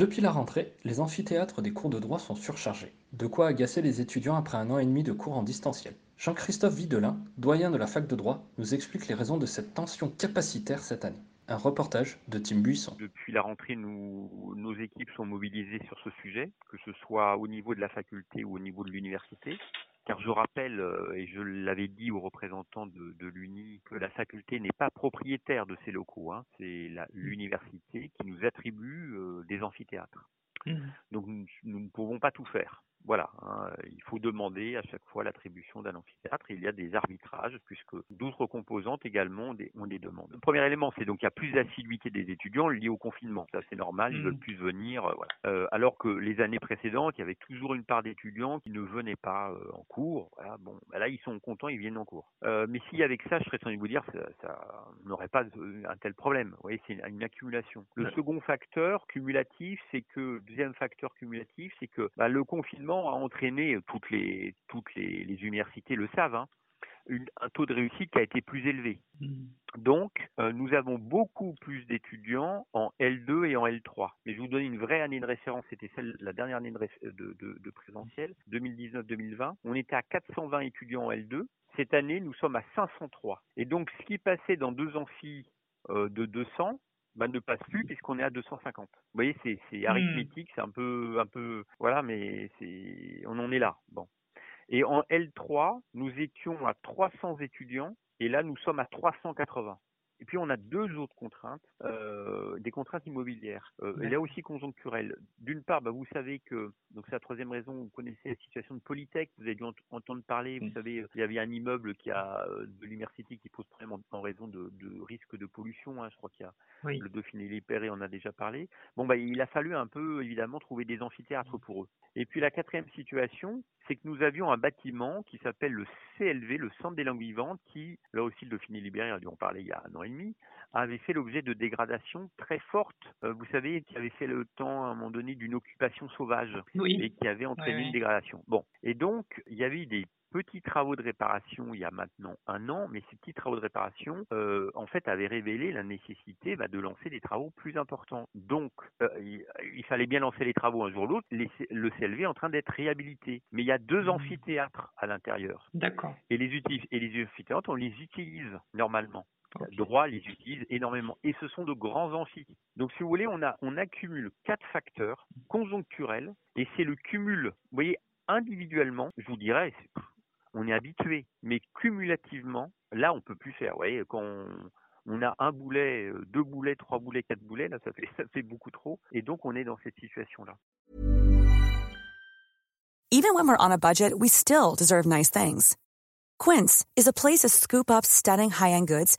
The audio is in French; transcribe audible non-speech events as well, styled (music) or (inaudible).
Depuis la rentrée, les amphithéâtres des cours de droit sont surchargés. De quoi agacer les étudiants après un an et demi de cours en distanciel. Jean-Christophe Videlin, doyen de la fac de droit, nous explique les raisons de cette tension capacitaire cette année. Un reportage de Tim Buisson. Depuis la rentrée, nous, nos équipes sont mobilisées sur ce sujet, que ce soit au niveau de la faculté ou au niveau de l'université. Car je rappelle, euh, et je l'avais dit aux représentants de, de l'UNI, que la faculté n'est pas propriétaire de ces locaux. Hein. C'est mmh. l'université qui nous attribue euh, des amphithéâtres. Mmh. Donc nous, nous, ne pouvons pas tout faire voilà, hein, il faut demander à chaque fois l'attribution d'un amphithéâtre. Il y a des arbitrages puisque d'autres composantes également ont des, ont des demandes. Le premier élément, c'est donc qu'il y a plus d'assiduité des étudiants liés au confinement. Ça, c'est normal, ils veulent mmh. plus venir. Euh, voilà. Euh, alors que les années précédentes, il y avait toujours une part d'étudiants qui ne venaient pas euh, en cours. Voilà, bon, bah là, ils sont contents, ils viennent en cours. Mais s'il y avait que ça, je serais sans de vous dire, ça, ça n'aurait pas un tel problème. Vous voyez, c'est une, une, accumulation. Le second facteur cumulatif, c'est que deuxième facteur cumulatif, c'est que bah, le confinement a entraîné, euh, toutes les, toutes les, les universités le savent, hein, une, un taux de réussite qui a été plus élevé. Mmh. Donc, euh, nous avons beaucoup plus d'étudiants en L2 et en L3. Mais je vous donne une vraie année de référence, c'était celle la dernière année de, de, de, de présentiel, 2019-2020. On était à 420 étudiants en L2. Cette année, nous sommes à 503. Et donc, ce qui passait dans deux amphis euh, de 200 bah, ne passe plus puisqu'on est à 250. Vous voyez, c'est, arithmétique, c'est un peu, un peu, voilà, mais c'est, on en est là. Bon. Et en L3, nous étions à 300 étudiants et là, nous sommes à 380. Et puis on a deux autres contraintes, euh, des contraintes immobilières, euh, et là aussi conjoncturelles. D'une part, bah, vous savez que, donc c'est la troisième raison, vous connaissez la situation de Polytech, vous avez dû ent entendre parler, vous savez, il y avait un immeuble qui a euh, de l'université qui pose problème en, en raison de, de risque de pollution, hein, je crois qu'il y a oui. le Dauphiné Lépéré en a déjà parlé. Bon, bah, il a fallu un peu, évidemment, trouver des amphithéâtres pour eux. Et puis la quatrième situation, c'est que nous avions un bâtiment qui s'appelle le CLV, le Centre des langues vivantes, qui, là aussi le Dauphiné Libéré, on a dû en parler il y a un an et avait fait l'objet de dégradations très fortes. Euh, vous savez, qui avait fait le temps à un moment donné d'une occupation sauvage oui. et qui avait entraîné oui, une dégradation. Bon, et donc il y avait des petits travaux de réparation il y a maintenant un an, mais ces petits travaux de réparation, euh, en fait, avaient révélé la nécessité bah, de lancer des travaux plus importants. Donc, euh, il, il, fallait bien lancer les travaux un jour ou l'autre. Le CLV est en train d'être réhabilité, mais il y a deux mmh. amphithéâtres à l'intérieur. D'accord. Et les, et les amphithéâtres, on les utilise normalement. Okay. droit les utilise énormément et ce sont de grands amphis. Donc si vous voulez, on a on accumule quatre facteurs conjoncturels et c'est le cumul. Vous voyez, individuellement, je vous dirais, on est habitué, mais cumulativement, là, on peut plus faire. Vous voyez, quand on, on, a un boulet, euh, deux boulets, trois boulets, quatre boulets, là, ça fait, (laughs) ça fait beaucoup trop. Et donc, on est dans cette situation-là. Even when we're on a budget, we still deserve nice things. Quince is a place to scoop up stunning high-end goods